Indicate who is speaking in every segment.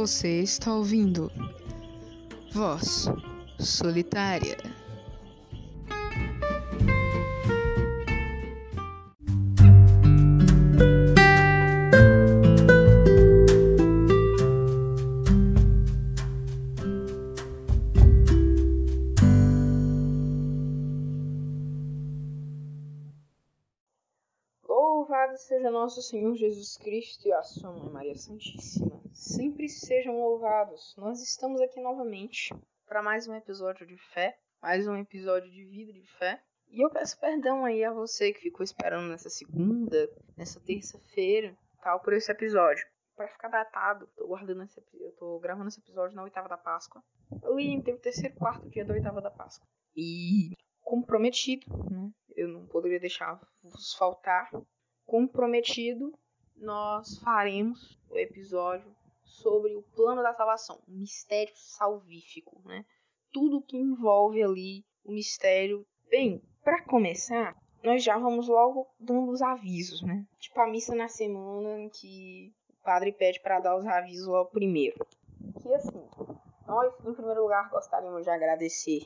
Speaker 1: Você está ouvindo Voz Solitária.
Speaker 2: Nosso Senhor Jesus Cristo e a sua Mãe Maria Santíssima. Sempre sejam louvados. Nós estamos aqui novamente para mais um episódio de fé, mais um episódio de vida de fé. E eu peço perdão aí a você que ficou esperando nessa segunda, nessa terça-feira, tal, por esse episódio. Para ficar datado, tô guardando esse, eu tô gravando esse episódio na oitava da Páscoa. Ali entre o terceiro e quarto dia da oitava da Páscoa. E comprometido, né? Eu não poderia deixar vos faltar. Comprometido, nós faremos o episódio sobre o plano da salvação, o mistério salvífico, né? Tudo que envolve ali o mistério. Bem, para começar, nós já vamos logo dando os avisos, né? Tipo a missa na semana em que o padre pede para dar os avisos logo primeiro. Que assim, nós, em primeiro lugar, gostaríamos de agradecer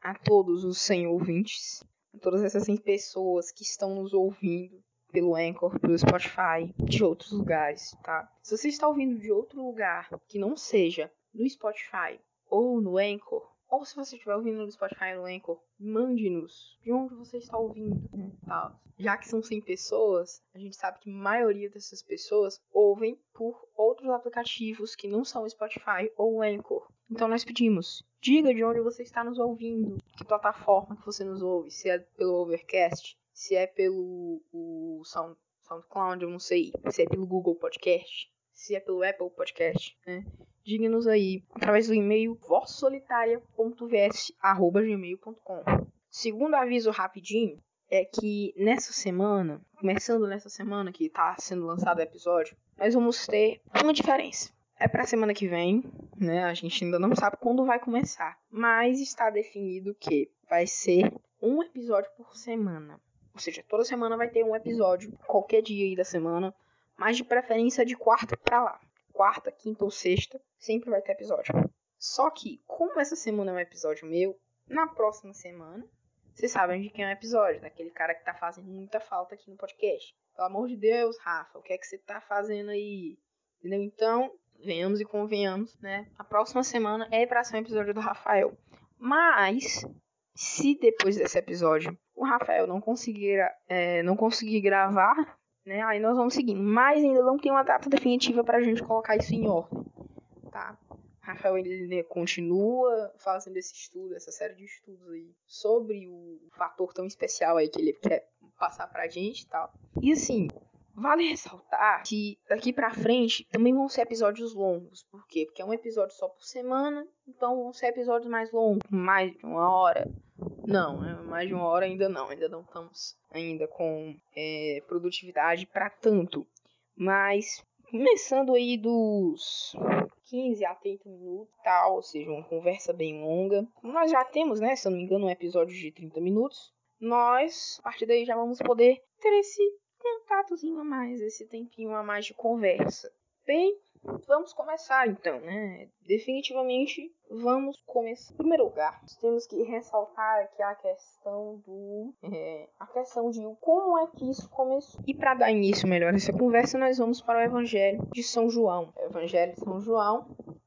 Speaker 2: a todos os 100 ouvintes, a todas essas 100 pessoas que estão nos ouvindo pelo Anchor, pelo Spotify, de outros lugares, tá? Se você está ouvindo de outro lugar que não seja no Spotify ou no Anchor, ou se você estiver ouvindo no Spotify ou no Anchor, mande-nos de onde você está ouvindo? Tá? Já que são 100 pessoas, a gente sabe que a maioria dessas pessoas ouvem por outros aplicativos que não são o Spotify ou o Anchor. Então nós pedimos, diga de onde você está nos ouvindo, que plataforma que você nos ouve, se é pelo Overcast, se é pelo o Sound, SoundCloud, eu não sei, se é pelo Google Podcast, se é pelo Apple Podcast, né? Diga-nos aí através do e-mail vozsolitaria.vs@gmail.com. Segundo aviso rapidinho é que nessa semana, começando nessa semana que está sendo lançado o episódio, nós vamos ter uma diferença. É para semana que vem, né? A gente ainda não sabe quando vai começar, mas está definido que vai ser um episódio por semana. Ou seja, toda semana vai ter um episódio, qualquer dia aí da semana, mas de preferência de quarta para lá. Quarta, quinta ou sexta, sempre vai ter episódio. Só que, como essa semana é um episódio meu, na próxima semana, vocês sabem de quem é o episódio, daquele cara que tá fazendo muita falta aqui no podcast. Pelo amor de Deus, Rafa, o que é que você tá fazendo aí? Entendeu? Então, venhamos e convenhamos, né? A próxima semana é pra ser um episódio do Rafael. Mas, se depois desse episódio o Rafael não conseguir, é, não conseguir gravar, né? Aí nós vamos seguindo. Mas ainda não tem uma data definitiva pra gente colocar isso em ordem, tá? Rafael ele né, continua fazendo esse estudo, essa série de estudos aí sobre o fator tão especial aí que ele quer passar pra gente e tal. E assim, vale ressaltar que daqui pra frente também vão ser episódios longos. Por quê? Porque é um episódio só por semana, então vão ser episódios mais longos, mais de uma hora. Não, é mais de uma hora ainda não, ainda não estamos ainda com é, produtividade para tanto. Mas começando aí dos 15 a 30 minutos, tal, ou seja, uma conversa bem longa. Nós já temos, né, se eu não me engano, um episódio de 30 minutos. Nós, a partir daí, já vamos poder ter esse contatozinho a mais, esse tempinho a mais de conversa. Bem, vamos começar então, né? Definitivamente vamos começar. Em primeiro lugar, temos que ressaltar aqui a questão do. É, a questão de como é que isso começou. E para dar início melhor a essa conversa, nós vamos para o Evangelho de São João. Evangelho de São João,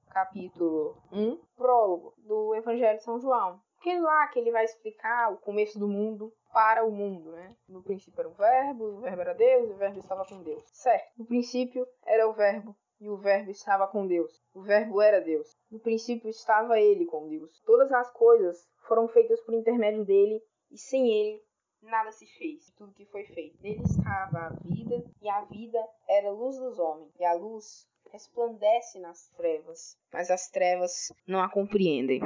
Speaker 2: capítulo 1, prólogo do Evangelho de São João. Aquele lá que ele vai explicar o começo do mundo para o mundo, né? No princípio era o verbo, o verbo era Deus, o verbo estava com Deus. Certo. No princípio era o verbo, e o Verbo estava com Deus. O Verbo era Deus. No princípio estava ele com Deus. Todas as coisas foram feitas por intermédio dele, e sem ele nada se fez. Tudo que foi feito. Nele estava a vida, e a vida era a luz dos homens. E a luz resplandece nas trevas, mas as trevas não a compreendem.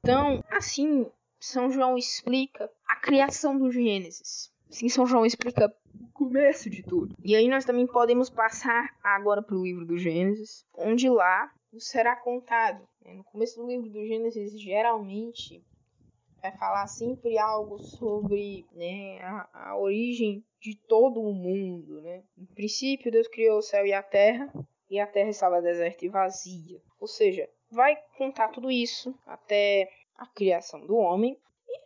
Speaker 2: Então, assim, São João explica a criação do Gênesis. Assim, São João explica começo de tudo. E aí nós também podemos passar agora para o livro do Gênesis, onde lá será contado. Né? No começo do livro do Gênesis, geralmente vai falar sempre algo sobre né, a, a origem de todo o mundo. Né? No princípio, Deus criou o céu e a terra. e a terra estava deserta e vazia. Ou seja, vai contar tudo isso até a criação do homem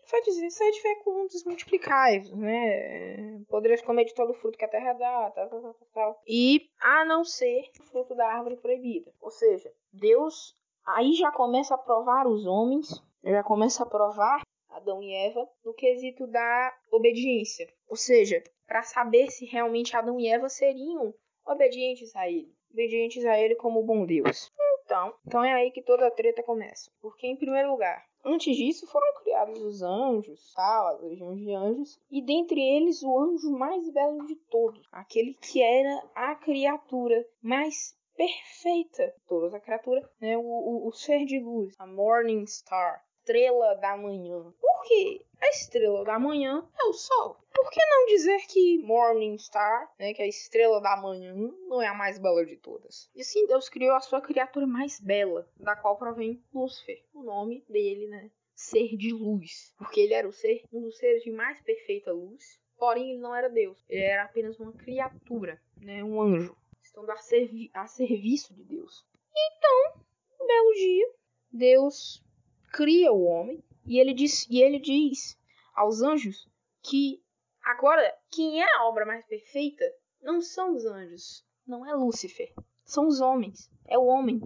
Speaker 2: e vai dizer sede fecundos, multiplicai né? Podereis comer de todo o fruto que a terra dá, tal, tal, tal, tal. E a não ser o fruto da árvore proibida. Ou seja, Deus aí já começa a provar os homens, já começa a provar Adão e Eva no quesito da obediência. Ou seja, para saber se realmente Adão e Eva seriam obedientes a ele. Obedientes a ele como bom Deus. Então, então é aí que toda a treta começa. Porque, em primeiro lugar, antes disso foram criados os anjos, tal, as legiões de anjos, e dentre eles o anjo mais belo de todos, aquele que era a criatura mais perfeita de todas, a criatura, né, o, o, o ser de luz, a Morning Star, estrela da manhã. Por quê? A estrela da manhã é o sol. Por que não dizer que Morning Star, né, que é a estrela da manhã, não é a mais bela de todas? E assim Deus criou a sua criatura mais bela, da qual provém Lúcifer, o nome dele, né? Ser de luz, porque ele era o ser, um dos seres de mais perfeita luz. Porém, ele não era Deus, ele era apenas uma criatura, né, um anjo, estando a, servi a serviço de Deus. Então, um belo dia, Deus cria o homem e ele diz, e ele diz aos anjos que agora quem é a obra mais perfeita não são os anjos, não é Lúcifer, são os homens, é o homem.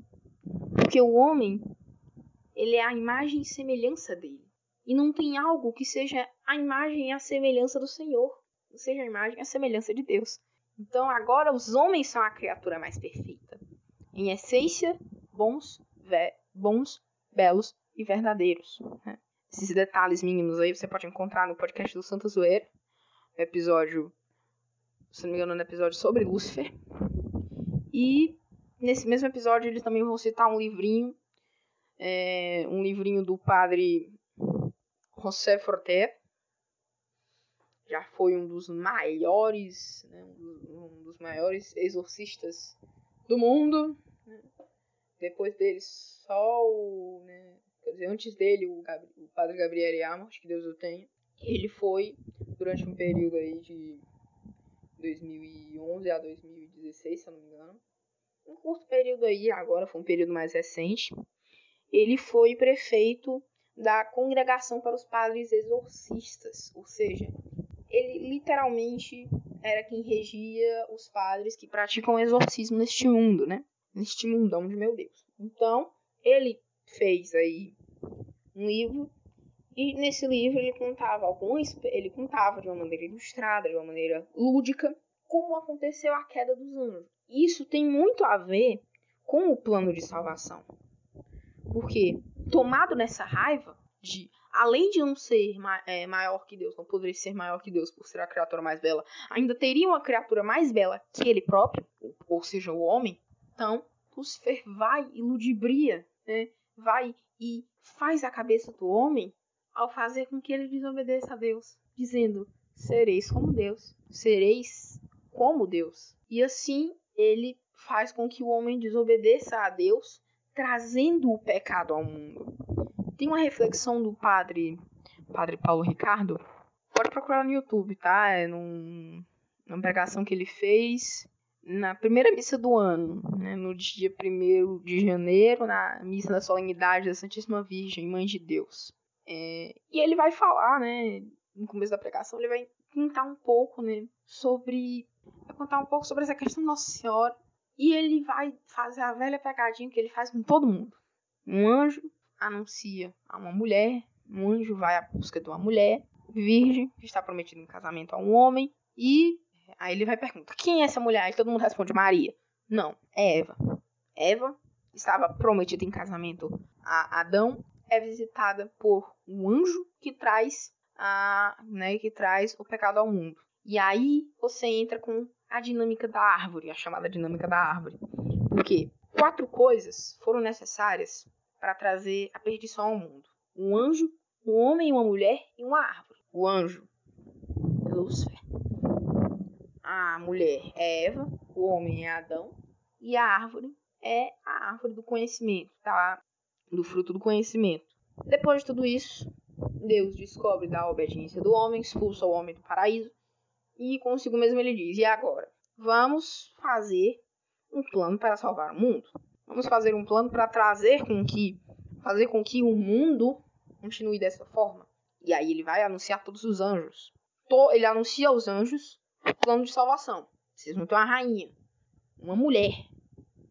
Speaker 2: Porque o homem, ele é a imagem e semelhança dele. E não tem algo que seja a imagem e a semelhança do Senhor, não seja a imagem e a semelhança de Deus. Então agora os homens são a criatura mais perfeita. Em essência, bons, bons, belos e verdadeiros. Né? Esses detalhes mínimos aí você pode encontrar no podcast do Santa Zoeira, episódio, se não me engano, no episódio sobre Lúcifer. E nesse mesmo episódio eles também vão citar um livrinho, é, um livrinho do padre José Forte. Já foi um dos maiores, né, um dos maiores exorcistas do mundo. Né? Depois dele, só o, né, quer dizer, antes dele, o, Gabri, o padre Gabriel Amos, que Deus o tenha, ele foi, durante um período aí de 2011 a 2016, se eu não me engano, um curto período aí, agora foi um período mais recente, ele foi prefeito da Congregação para os Padres Exorcistas, ou seja, ele literalmente era quem regia os padres que praticam exorcismo neste mundo, né? Neste mundão de meu Deus. Então, ele fez aí um livro e nesse livro ele contava alguns, ele contava de uma maneira ilustrada, de uma maneira lúdica, como aconteceu a queda dos anjos. Isso tem muito a ver com o plano de salvação. Porque tomado nessa raiva de além de não ser é, maior que Deus, não poderia ser maior que Deus por ser a criatura mais bela, ainda teria uma criatura mais bela que ele próprio, ou seja, o homem. Então, Lucifer vai e ludibria, né? Vai e faz a cabeça do homem ao fazer com que ele desobedeça a Deus, dizendo: sereis como Deus, sereis como Deus. E assim ele faz com que o homem desobedeça a Deus, trazendo o pecado ao mundo. Tem uma reflexão do padre, padre Paulo Ricardo. Pode procurar no YouTube, tá? É num, numa pregação que ele fez na primeira missa do ano, né, no dia 1 de janeiro, na missa da solenidade da Santíssima Virgem, Mãe de Deus. É, e ele vai falar, né, no começo da pregação, ele vai contar um pouco, né, sobre. Vai contar um pouco sobre essa questão da Nossa Senhora. E ele vai fazer a velha pegadinha que ele faz com todo mundo. Um anjo anuncia a uma mulher, um anjo vai à busca de uma mulher virgem, que está prometida em casamento a um homem, e Aí ele vai perguntar: quem é essa mulher? E todo mundo responde: Maria. Não, é Eva. Eva estava prometida em casamento a Adão, é visitada por um anjo que traz a, né, que traz o pecado ao mundo. E aí você entra com a dinâmica da árvore, a chamada dinâmica da árvore. Porque quatro coisas foram necessárias para trazer a perdição ao mundo: um anjo, um homem, uma mulher e uma árvore. O anjo, Lúcifer a mulher é Eva, o homem é Adão, e a árvore é a árvore do conhecimento, tá? Do fruto do conhecimento. Depois de tudo isso, Deus descobre da obediência do homem, expulsa o homem do paraíso, e consigo mesmo ele diz: E agora? Vamos fazer um plano para salvar o mundo. Vamos fazer um plano para trazer com que fazer com que o mundo continue dessa forma. E aí ele vai anunciar todos os anjos. Ele anuncia aos anjos o plano de salvação. Vocês vão ter uma rainha, uma mulher,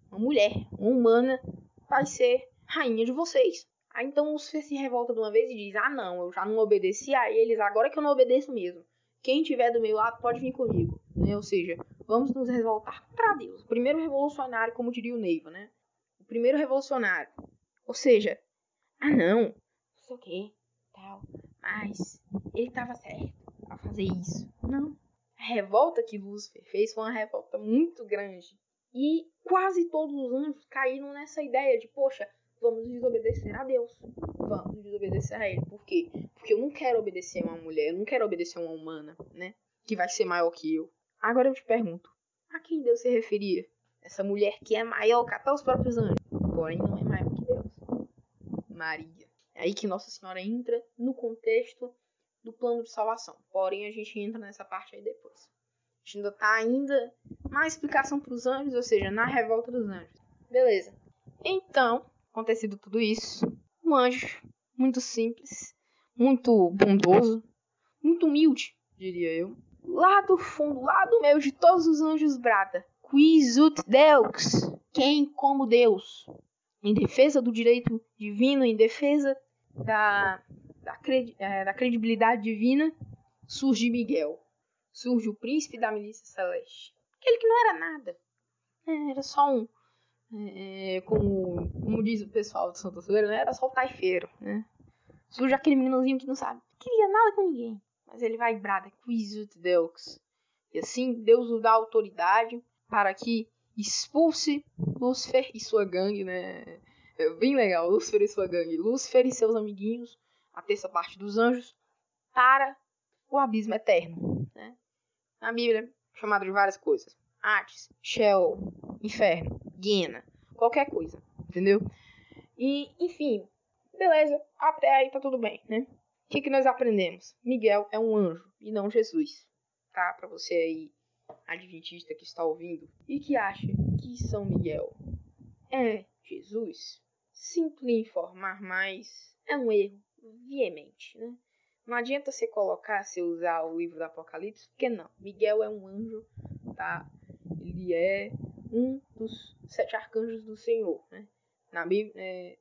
Speaker 2: uma mulher, uma humana, vai ser rainha de vocês. Aí então Lúcifer se revolta de uma vez e diz: Ah, não, eu já não obedeci a eles, agora que eu não obedeço mesmo. Quem tiver do meu lado pode vir comigo. Né? Ou seja, vamos nos revoltar contra Deus. O primeiro revolucionário, como diria o Neiva, né? O primeiro revolucionário. Ou seja, ah, não, não sei o que, tal, mas ele estava certo a fazer isso. Não. Revolta que Lúcifer fez foi uma revolta muito grande. E quase todos os anjos caíram nessa ideia de, poxa, vamos desobedecer a Deus. Vamos desobedecer a Ele. Por quê? Porque eu não quero obedecer a uma mulher, eu não quero obedecer a uma humana, né? Que vai ser maior que eu. Agora eu te pergunto, a quem Deus se referia? Essa mulher que é maior que até os próprios anjos. Porém, não é maior que Deus. Maria. É aí que Nossa Senhora entra no contexto do plano de salvação. Porém, a gente entra nessa parte aí depois. A gente ainda tá ainda na explicação para os anjos, ou seja, na revolta dos anjos. Beleza. Então, acontecido tudo isso, um anjo muito simples, muito bondoso, muito humilde, diria eu. Lá do fundo, lá do meio de todos os anjos brada. Quis ut Deus? Quem como Deus? Em defesa do direito divino, em defesa da, da, cred, é, da credibilidade divina, surge Miguel surge o príncipe da milícia celeste. Aquele que não era nada. É, era só um. É, é, como, como diz o pessoal de Santa Soeira, né? era só o taifeiro. Né? Surge aquele meninozinho que não sabe. Não queria nada com ninguém. Mas ele vai e brada, Quisut Deus. E assim, Deus o dá autoridade para que expulse Lúcifer e sua gangue, né? É bem legal, Lúcifer e sua gangue. Lúcifer e seus amiguinhos, a terça parte dos anjos, para o abismo eterno? Na Bíblia chamado de várias coisas. Hades, Sheol, Inferno, Guiena, qualquer coisa, entendeu? E, enfim, beleza, até aí tá tudo bem, né? O que, que nós aprendemos? Miguel é um anjo e não Jesus, tá? Pra você aí, adventista que está ouvindo e que acha que São Miguel é Jesus, sinto lhe informar, mas é um erro veemente, né? Não adianta você colocar, você usar o livro do Apocalipse, porque não. Miguel é um anjo, tá? Ele é um dos sete arcanjos do Senhor, né? Na Bíblia, é,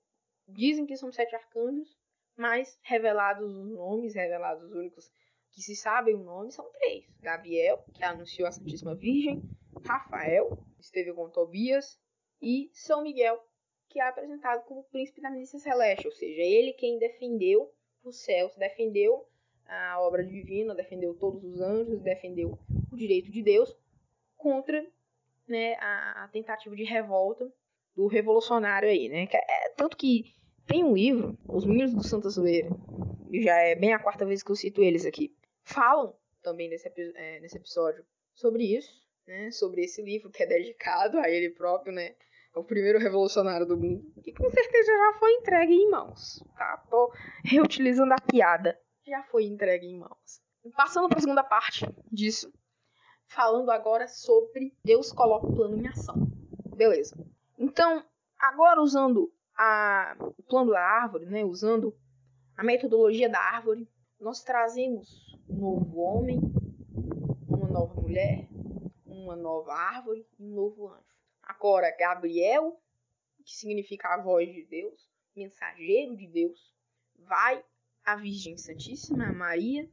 Speaker 2: dizem que são sete arcanjos, mas revelados os nomes, revelados os únicos que se sabem o nome, são três. Gabriel, que anunciou a Santíssima Virgem, Rafael, esteve com Tobias, e São Miguel, que é apresentado como príncipe da milícia celeste, ou seja, ele quem defendeu os céus, defendeu a obra divina, defendeu todos os anjos, defendeu o direito de Deus contra né, a, a tentativa de revolta do revolucionário aí, né? É, tanto que tem um livro, Os Meninos do Santa Zoeira, já é bem a quarta vez que eu cito eles aqui, falam também nesse, é, nesse episódio sobre isso, né? Sobre esse livro que é dedicado a ele próprio, né? É o primeiro revolucionário do mundo, que com certeza já foi entregue em mãos, tá? Tô reutilizando a piada. Já foi entregue em mãos. Passando para a segunda parte disso, falando agora sobre Deus coloca o plano em ação. Beleza. Então, agora usando a, o plano da árvore, né, usando a metodologia da árvore, nós trazemos um novo homem, uma nova mulher, uma nova árvore e um novo anjo. Agora, Gabriel, que significa a voz de Deus, mensageiro de Deus, vai à Virgem Santíssima, Maria,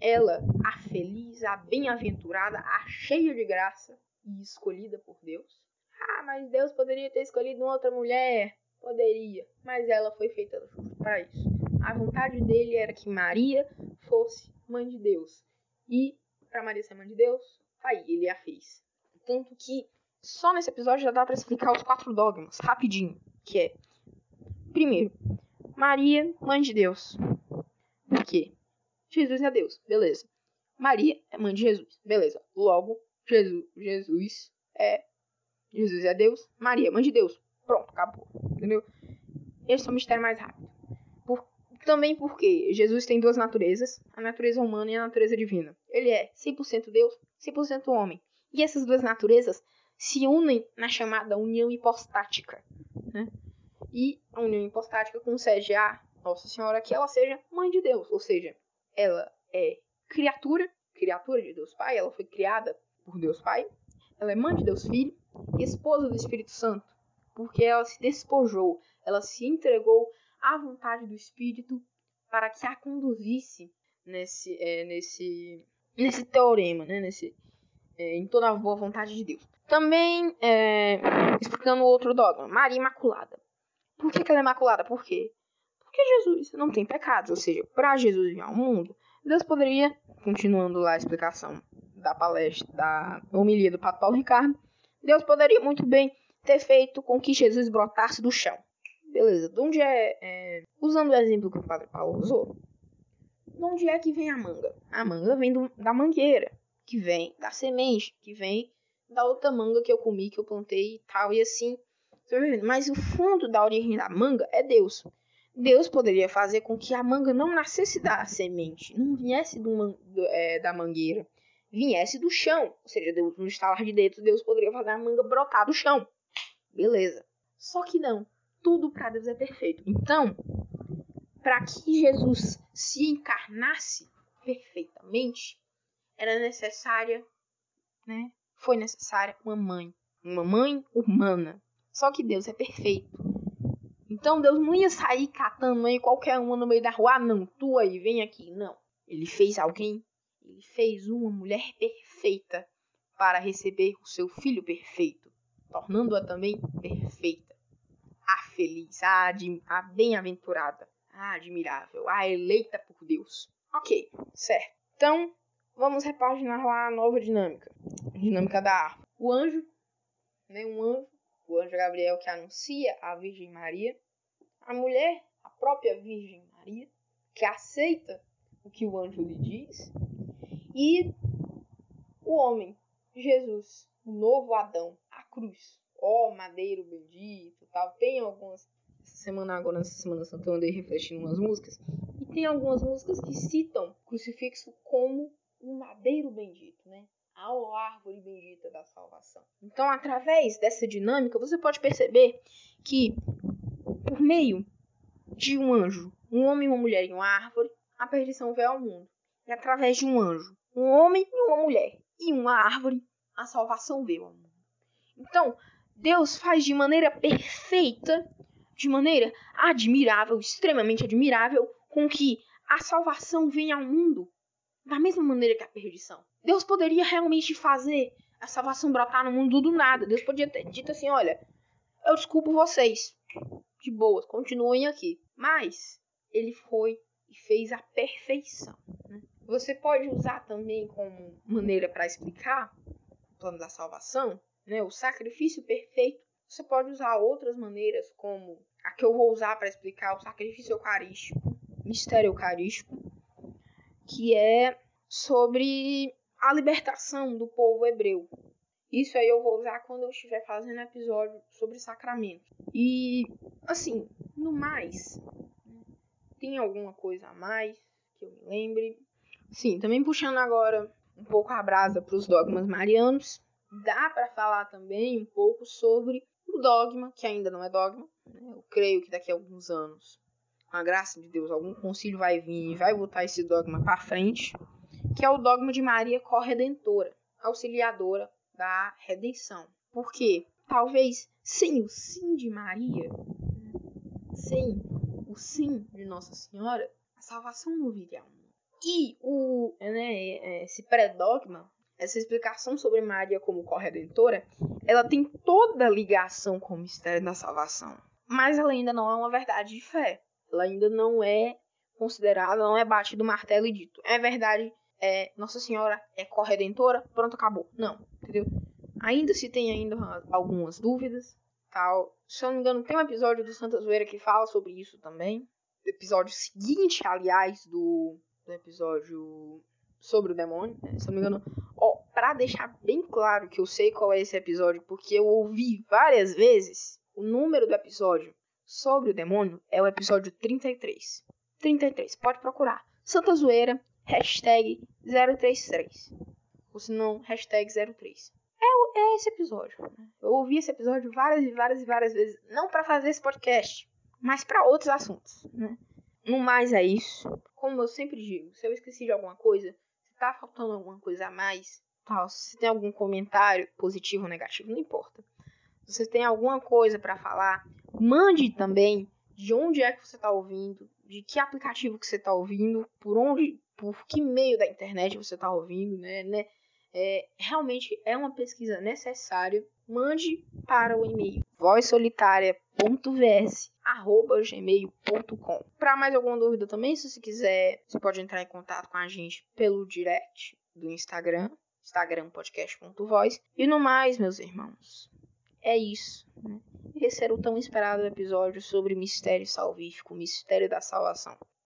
Speaker 2: ela, a feliz, a bem-aventurada, a cheia de graça e escolhida por Deus. Ah, mas Deus poderia ter escolhido outra mulher. Poderia, mas ela foi feita para isso. A vontade dele era que Maria fosse mãe de Deus. E, para Maria ser mãe de Deus, aí ele a fez. Tanto que só nesse episódio já dá para explicar os quatro dogmas, rapidinho, que é primeiro, Maria, mãe de Deus. Por quê? Jesus é Deus, beleza. Maria é mãe de Jesus, beleza. Logo, Jesus, Jesus é Jesus é Deus, Maria é mãe de Deus. Pronto, acabou. Entendeu? Esse é o mistério mais rápido. Por, também porque Jesus tem duas naturezas, a natureza humana e a natureza divina. Ele é 100% Deus, 100% homem. E essas duas naturezas se unem na chamada união hipostática. Né? E a união hipostática concede a Nossa Senhora que ela seja mãe de Deus, ou seja, ela é criatura, criatura de Deus Pai, ela foi criada por Deus Pai, ela é mãe de Deus Filho esposa do Espírito Santo, porque ela se despojou, ela se entregou à vontade do Espírito para que a conduzisse nesse, é, nesse, nesse teorema, né? nesse, é, em toda a boa vontade de Deus. Também, é, explicando outro dogma, Maria Imaculada. Por que, que ela é imaculada? Por quê? Porque Jesus não tem pecados, ou seja, para Jesus vir ao mundo, Deus poderia, continuando lá a explicação da palestra, da homilia do Pato Paulo Ricardo, Deus poderia muito bem ter feito com que Jesus brotasse do chão. Beleza, de onde é, é usando o exemplo que o Padre Paulo usou, de onde é que vem a manga? A manga vem do, da mangueira, que vem da semente, que vem da outra manga que eu comi, que eu plantei e tal, e assim. Mas o fundo da origem da manga é Deus. Deus poderia fazer com que a manga não nascesse da semente, não viesse do, do, é, da mangueira, viesse do chão. Ou seja, Deus, no estalar de dedos, Deus poderia fazer a manga brotar do chão. Beleza. Só que não. Tudo para Deus é perfeito. Então, para que Jesus se encarnasse perfeitamente, era necessária, né? Foi necessária uma mãe, uma mãe humana. Só que Deus é perfeito. Então Deus não ia sair catando aí qualquer uma no meio da rua, ah, não, tu aí, vem aqui. Não. Ele fez alguém, ele fez uma mulher perfeita para receber o seu filho perfeito, tornando-a também perfeita. A feliz, a, a bem-aventurada a admirável, a eleita por Deus. Ok, certo. Então, vamos repaginar lá a nova dinâmica. Dinâmica da árvore. O anjo, né, um anjo, o anjo Gabriel que anuncia a Virgem Maria. A mulher, a própria Virgem Maria, que aceita o que o anjo lhe diz. E o homem, Jesus, o novo Adão, a cruz. Ó oh, madeiro bendito, tal. Tem algumas semana agora, nessa Semana Santa, eu andei refletindo umas músicas. E tem algumas músicas que citam o crucifixo como um madeiro bendito, né? A árvore bendita da salvação. Então, através dessa dinâmica, você pode perceber que, por meio de um anjo, um homem, uma mulher e uma árvore, a perdição veio ao mundo. E através de um anjo, um homem e uma mulher e uma árvore, a salvação veio ao mundo. Então, Deus faz de maneira perfeita de maneira admirável, extremamente admirável, com que a salvação venha ao mundo da mesma maneira que a perdição. Deus poderia realmente fazer a salvação brotar no mundo do nada. Deus podia ter dito assim: olha, eu desculpo vocês. De boas, continuem aqui. Mas ele foi e fez a perfeição. Né? Você pode usar também como maneira para explicar o plano da salvação, né? o sacrifício perfeito você pode usar outras maneiras, como a que eu vou usar para explicar o sacrifício eucarístico, mistério eucarístico, que é sobre a libertação do povo hebreu. Isso aí eu vou usar quando eu estiver fazendo episódio sobre sacramento. E, assim, no mais, tem alguma coisa a mais que eu me lembre? Sim, também puxando agora um pouco a brasa para os dogmas marianos, dá para falar também um pouco sobre o dogma, que ainda não é dogma, né? eu creio que daqui a alguns anos, com a graça de Deus, algum concílio vai vir e vai botar esse dogma para frente, que é o dogma de Maria corredentora, auxiliadora da redenção. Porque talvez sem o sim de Maria, sem o sim de Nossa Senhora, a salvação não viria. E o, né, esse pré-dogma essa explicação sobre Maria como corredentora, ela tem toda a ligação com o mistério da salvação. Mas ela ainda não é uma verdade de fé. Ela ainda não é considerada, não é batido martelo e dito. É verdade, é, Nossa Senhora é corredentora, pronto, acabou. Não, entendeu? Ainda se tem ainda algumas dúvidas, tal. Se eu não me engano, tem um episódio do Santa Zoeira que fala sobre isso também. Episódio seguinte, aliás, do, do episódio sobre o demônio, né? se eu não me engano. Ó, pra deixar bem claro que eu sei qual é esse episódio, porque eu ouvi várias vezes, o número do episódio sobre o demônio é o episódio 33. 33, pode procurar. Santa Zoeira, hashtag 033. Ou se não, hashtag 03. é, é esse episódio. Né? Eu ouvi esse episódio várias e várias e várias vezes, não para fazer esse podcast, mas para outros assuntos. Né? No mais é isso. Como eu sempre digo, se eu esqueci de alguma coisa, se tá faltando alguma coisa a mais, tal, se tem algum comentário positivo ou negativo, não importa. Se você tem alguma coisa para falar, mande também de onde é que você está ouvindo, de que aplicativo que você está ouvindo, por onde, por que meio da internet você está ouvindo, né? né? É, realmente é uma pesquisa necessária. Mande para o e-mail vozsolitária.vs@gmail.com. Para mais alguma dúvida também, se você quiser, você pode entrar em contato com a gente pelo direct do Instagram, instagrampodcast.voz. E no mais, meus irmãos, é isso. Né? Esse era o tão esperado episódio sobre mistério salvífico, mistério da salvação.